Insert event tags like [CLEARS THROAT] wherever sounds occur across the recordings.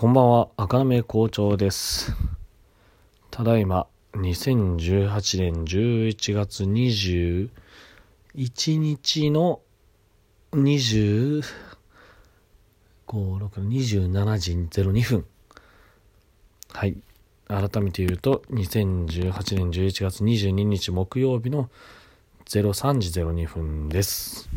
こんばんは、赤目校長です。ただいま、2018年11月21日の25、6、27時02分。はい。改めて言うと、2018年11月22日木曜日の03時02分です。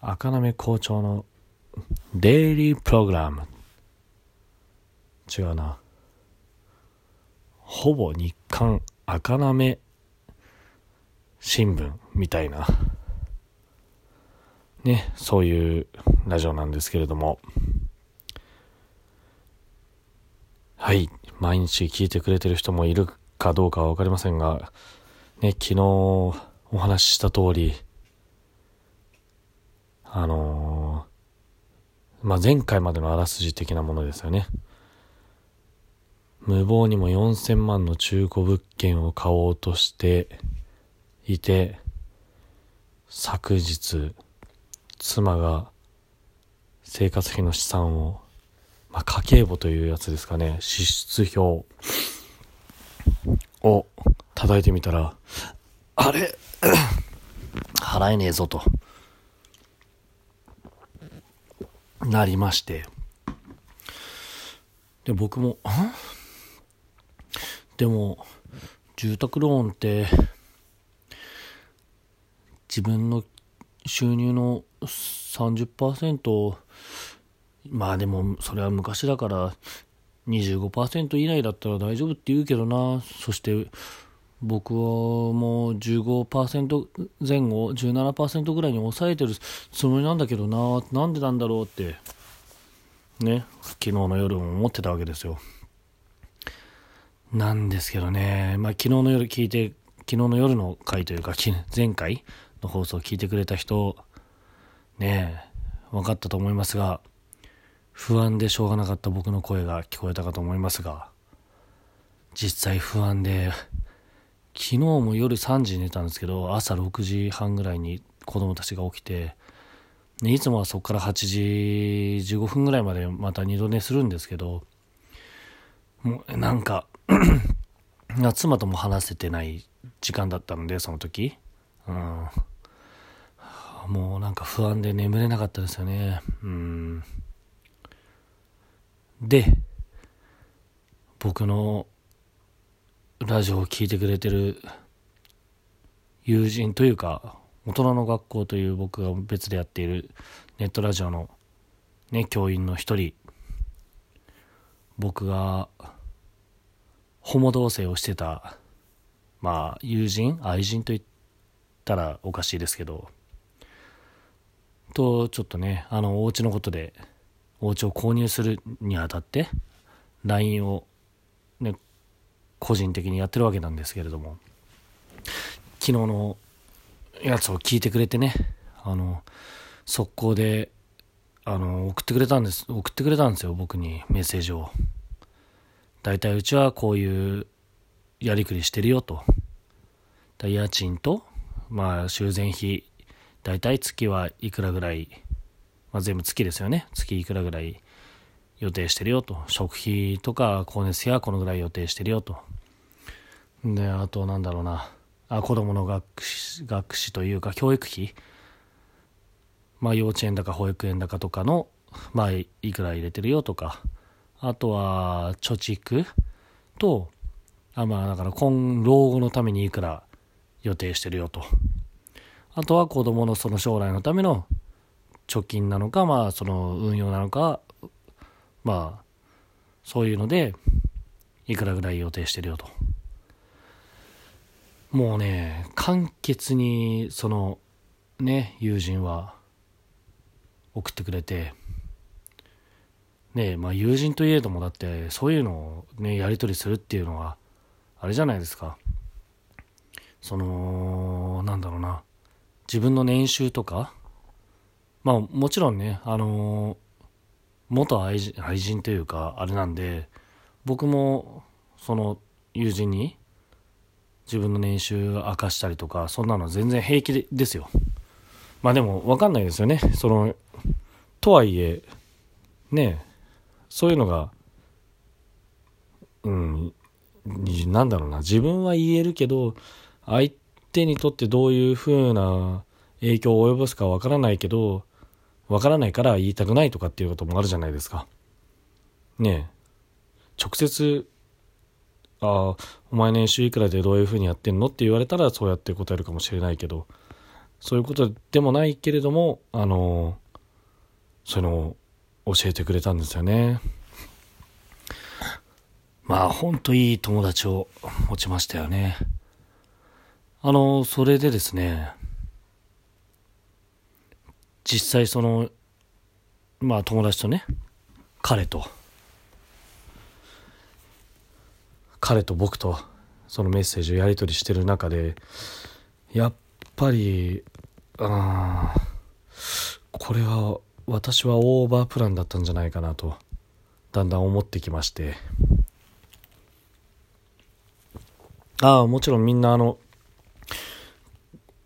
赤目校長のデイリープログラム。違うな。ほぼ日刊赤なめ新聞みたいな。ね、そういうラジオなんですけれども。はい。毎日聞いてくれてる人もいるかどうかはわかりませんが、ね、昨日お話しした通り、あのーまあ、前回までのあらすじ的なものですよね。無謀にも4000万の中古物件を買おうとしていて、昨日、妻が生活費の資産を、まあ、家計簿というやつですかね、支出表を叩いてみたら、あれ [CLEARS THROAT] 払えねえぞと。なりまして。で、僕も、んでも、住宅ローンって、自分の収入の30%、まあでも、それは昔だから、25%以内だったら大丈夫って言うけどな、そして、僕はもう15%前後、17%ぐらいに抑えてるつもりなんだけどな、なんでなんだろうって、ね、昨日の夜も思ってたわけですよ。なんですけどね、まあ昨日の夜聞いて、昨日の夜の回というか、前回の放送を聞いてくれた人、ねえ、分かったと思いますが、不安でしょうがなかった僕の声が聞こえたかと思いますが、実際不安で、昨日も夜3時に寝たんですけど、朝6時半ぐらいに子供たちが起きて、ねいつもはそこから8時15分ぐらいまでまた二度寝するんですけど、もうなんか、[CLEARS THROAT] 妻とも話せてない時間だったので、その時。うん。もうなんか不安で眠れなかったですよね。うん。で、僕のラジオを聞いてくれてる友人というか、大人の学校という僕が別でやっているネットラジオのね、教員の一人、僕が、ホモ同棲をしてた、まあ、友人？愛人と言ったらおかしいですけど、と、ちょっとね、あの、お家のことで、お家を購入するにあたって、LINE を、ね、個人的にやってるわけなんですけれども、昨日のやつを聞いてくれてね、あの、速攻で、あの、送ってくれたんです、送ってくれたんですよ、僕にメッセージを。大体うちはこういうやりくりしてるよと。家賃と、まあ、修繕費、大体月はいくらぐらい、まあ、全部月ですよね。月いくらぐらい予定してるよと。食費とか光熱費はこのぐらい予定してるよと。で、あとなんだろうな。あ子供の学士学士というか教育費。まあ幼稚園だか保育園だかとかの、まあいくら入れてるよとか。あとは貯蓄と、あまあだから今、老後のためにいくら予定してるよと。あとは子供のその将来のための貯金なのか、まあその運用なのか、まあそういうので、いくらぐらい予定してるよと。もうね、簡潔にそのね、友人は送ってくれて、ね、まあ友人といえどもだってそういうのをね、やり取りするっていうのは、あれじゃないですか。その、なんだろうな。自分の年収とか、まあもちろんね、あの元愛人愛人というか、あれなんで、僕も、その友人に自分の年収明かしたりとか、そんなの全然平気でですよ。まあでも分かんないですよね。その、とはいえ、ねえそういうのがうんなんだろうな自分は言えるけど相手にとってどういう風な影響を及ぼすかわからないけどわからないから言いたくないとかっていうこともあるじゃないですかね直接ああお前年収いくらでどういう風にやってんのって言われたらそうやって答えるかもしれないけどそういうことでもないけれどもあのそういうのを教えてくれたんですよね。まあほんといい友達を持ちましたよね。あのそれでですね実際そのまあ友達とね彼と彼と僕とそのメッセージをやり取りしてる中でやっぱりあこれは私はオーバープランだったんじゃないかなとだんだん思ってきまして。ああもちろんみんなあの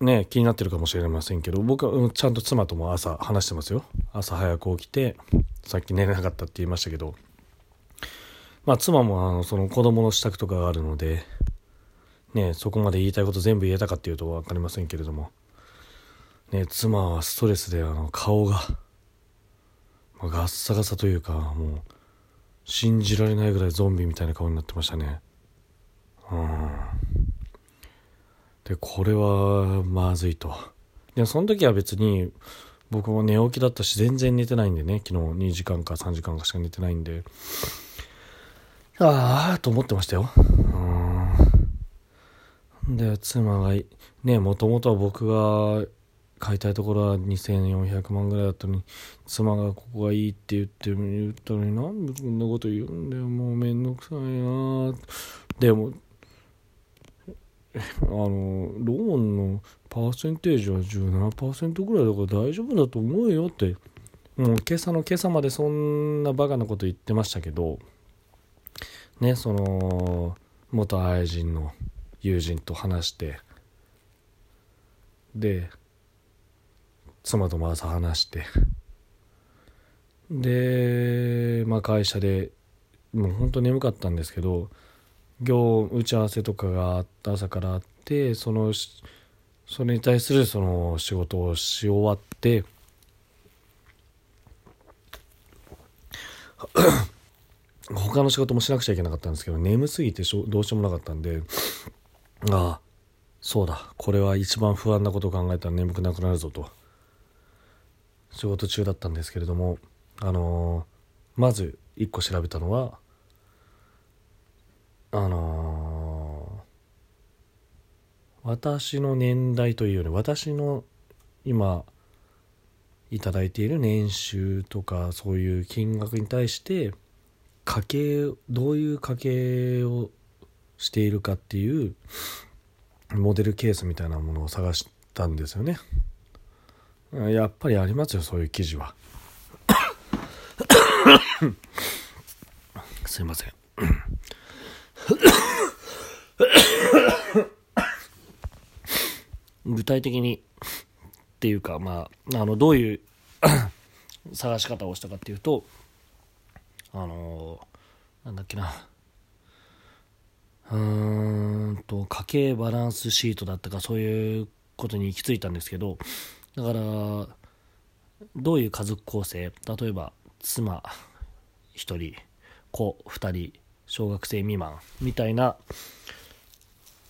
ね気になってるかもしれませんけど僕はちゃんと妻とも朝話してますよ。朝早く起きてさっき寝れなかったって言いましたけどまあ妻もあのその子供の支度とかがあるのでねそこまで言いたいこと全部言えたかっていうと分かりませんけれども。ね妻はストレスであの顔が、まあ、ガッサガサというかもう信じられないぐらいゾンビみたいな顔になってましたね。うん。でこれはまずいと。でその時は別に僕も寝起きだったし全然寝てないんでね昨日2時間か3時間かしか寝てないんで。ああ、と思ってましたよ。うん。で、妻が、ね、もともとは僕が買いたいところは2400万ぐらいだったのに、妻がここがいいって言って言ったのに、なんでそんなこと言うんだよ、もうめんどくさいなでも、あの、ローンのパーセンテージは17%ぐらいだから大丈夫だと思うよって、もう今朝の今朝までそんなバカなこと言ってましたけど、ねその元愛人の友人と話してで妻とも朝話してでまあ会社でもう本当眠かったんですけど業打ち合わせとかがあった朝からあってそのそれに対するその仕事をし終わって他の仕事もしなくちゃいけなかったんですけど眠すぎてどうしようもなかったんでああそうだこれは一番不安なことを考えたら眠くなくなるぞと。仕事中だったんですけれどもあのー、まず一個調べたのはあのー、私の年代というより私の今いただいている年収とかそういう金額に対して家計どういう家計をしているかっていうモデルケースみたいなものを探したんですよね。やっぱりありますよそういう記事は。[COUGHS] すいません。具体的にっていうかまああのどういう [COUGHS] 探し方をしたかっていうとあのー、なんだっけな。うーんと家計バランスシートだったかそういうことに行き着いたんですけどだからどういう家族構成例えば妻1人子2人小学生未満みたいな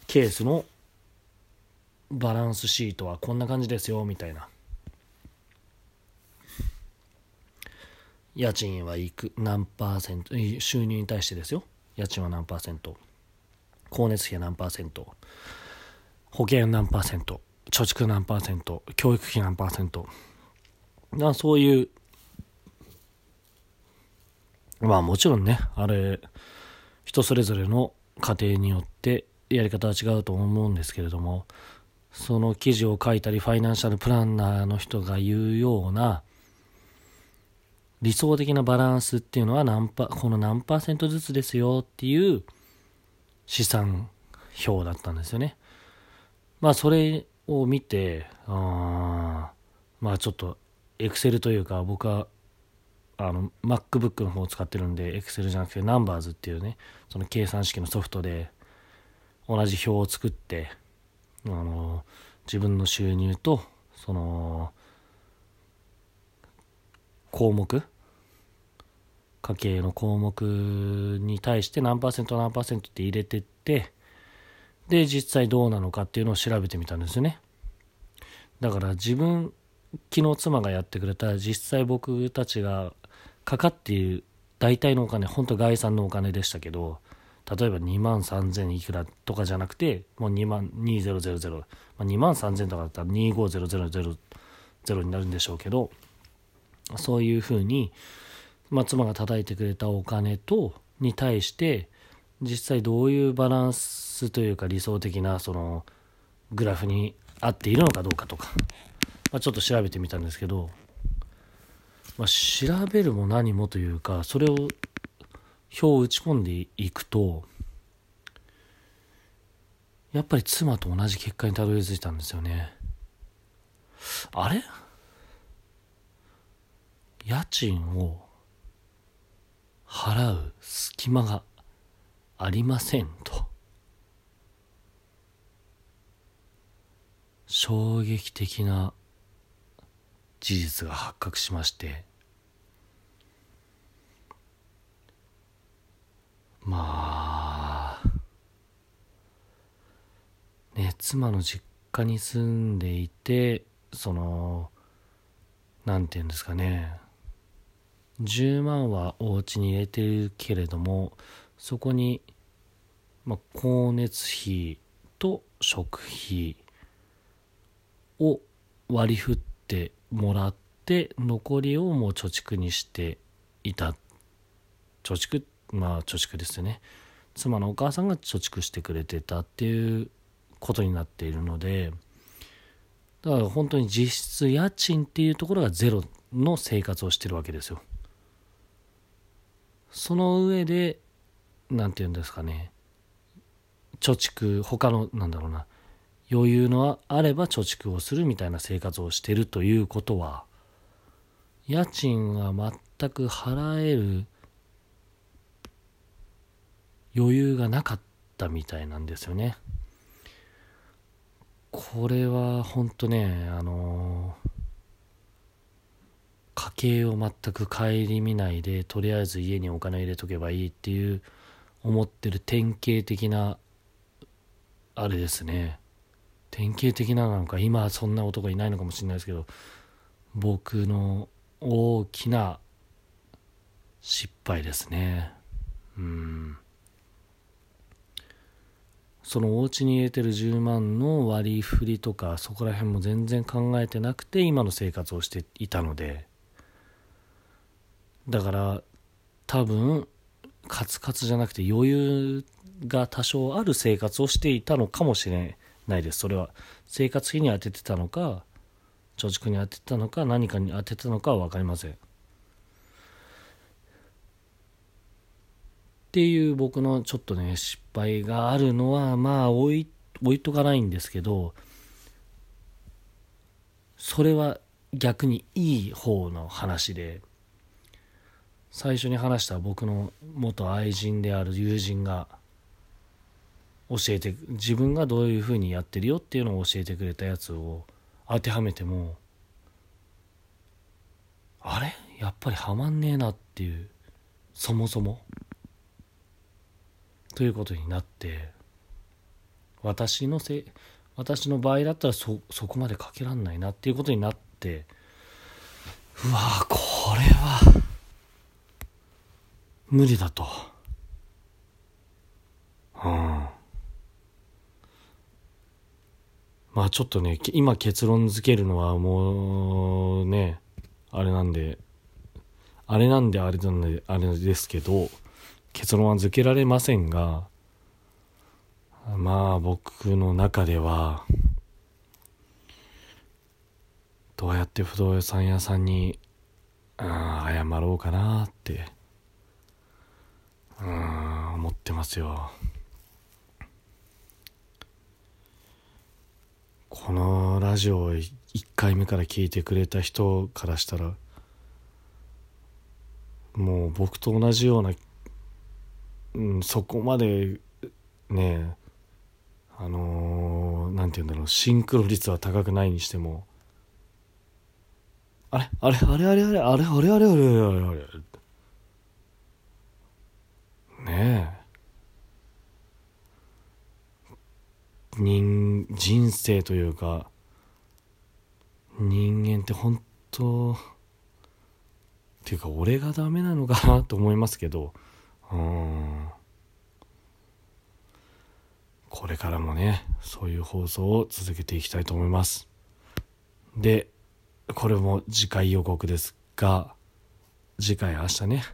ケースのバランスシートはこんな感じですよみたいな。家賃はいく何パーセント収入に対してですよ。家賃は何パーセント。光熱費は何パーセント。保険何パーセント。貯蓄何パーセント。教育費何パーセント。だそういうまあもちろんねあれ人それぞれの家庭によってやり方は違うと思うんですけれどもその記事を書いたりファイナンシャルプランナーの人が言うような理想的なバランスっていうのは何パこの何パーセントずつですよっていう試算表だったんですよね。まあそれを見てあまあちょっとエクセルというか僕はあの MacBook の方を使ってるんで Excel じゃなくて Numbers っていうねその計算式のソフトで同じ表を作ってあの自分の収入とその項目家計の項目に対して何パーセント何パーセントって入れてってで実際どうなのかっていうのを調べてみたんですよね。だから自分昨日妻がやってくれた実際僕たちがかかっている大体のお金本当概算のお金でしたけど例えば2万3000いくらとかじゃなくてもう2万2000、まあ、2万3000とかだったら25000になるんでしょうけどそういうふうに、まあ、妻が叩いてくれたお金とに対して実際どういうバランスというか理想的なそのグラフに合っているのかどうかとか、まあ、ちょっと調べてみたんですけど、まあ、調べるも何もというかそれを表を打ち込んでいくとやっぱり妻と同じ結果にたどり着いたんですよね。あれ？家賃を払う隙間がありませんと。衝撃的な事実が発覚しまして。まあね妻の実家に住んでいてその何て言うんですかね。10万はお家に入れてるけれどもそこに、まあ、光熱費と食費を割り振ってもらって残りをもう貯蓄にしていた。貯蓄まあ貯蓄ですよね。妻のお母さんが貯蓄してくれてたっていうことになっているのでだから本当に実質家賃っていうところがゼロの生活をしてるわけですよ。その上で何て言うんですかね貯蓄他のなんだろうな余裕のあれば貯蓄をするみたいな生活をしてるということは家賃は全く払える余裕がなかったみたいなんですよね。これは本当ね、あの家計を全く顧みないでとりあえず家にお金入れとけばいいっていう思ってる典型的なあれですね。典型的ななのか今はそんな男いないのかもしれないですけど僕の大きな失敗ですね。うん。そのお家に入れてる10万の割り振りとかそこら辺も全然考えてなくて今の生活をしていたので。だから多分カツカツじゃなくて余裕が多少ある生活をしていたのかもしれないです。それは生活費に充ててたのか貯蓄に充てたのか何かに充てたのかは分かりません。っていう僕のちょっとね失敗があるのはまあ置い置いとかないんですけどそれは逆にいい方の話で。最初に話した僕の元愛人である友人が教えて自分がどういうふうにやってるよっていうのを教えてくれたやつを当てはめてもあれ？やっぱりはまんねえなっていう。そもそも。ということになって私のせ私の場合だったらそそこまでかけらんないなっていうことになってうわこれは。無理だと。うん。まあちょっとね今結論付けるのはもうねあれなんであれなんであれなんであれですけど結論は付けられませんがまあ僕の中ではどうやって不動産屋さんに謝ろうかなってうん思ってますよ。このラジオを1回目から聞いてくれた人からしたらもう僕と同じような、うん、そこまでねあのー、なんて言うんだろうシンクロ率は高くないにしてもあれあれあれあれあれあれあれあれあれあれあれあれね。え人人生というか人間って本当っていうか俺がダメなのかなと思いますけどうん。これからもねそういう放送を続けていきたいと思います。でこれも次回予告ですが次回明日ね。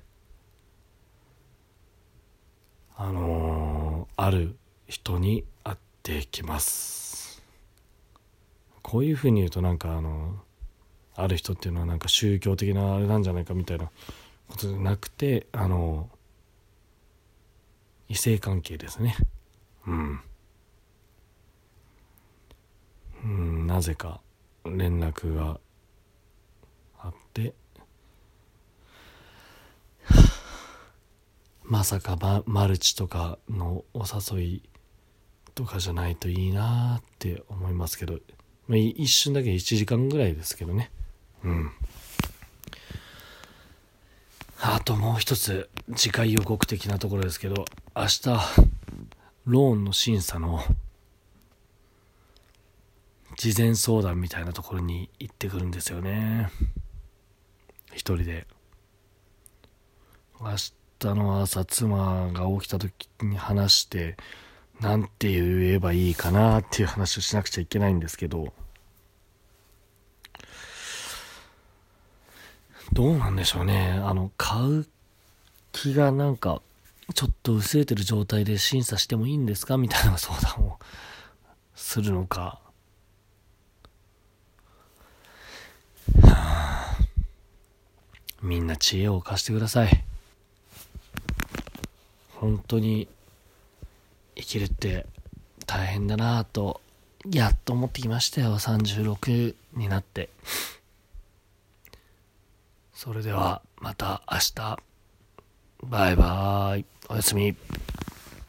あのー、ある人に会ってきます。こういうふうに言うとなんかあのある人っていうのはなんか宗教的なあれなんじゃないかみたいなことじゃなくてあの異性関係ですね。うん。うんなぜか連絡があってまさかマルチとかのお誘いとかじゃないといいなって思いますけど、まあ、一瞬だけ1時間ぐらいですけどね。うん。あともう一つ次回予告的なところですけど。明日ローンの審査の事前相談みたいなところに行ってくるんですよね。一人で。明日の朝妻が起きた時に話して何て言えばいいかなっていう話をしなくちゃいけないんですけどどうなんでしょうね。あの買う気がなんかちょっと薄れてる状態で審査してもいいんですかみたいな相談をするのか。みんな知恵を貸してください。本当に生きるって大変だなぁとやっと思ってきましたよ。36になって。それではまた明日。バイバーイ。おやすみ。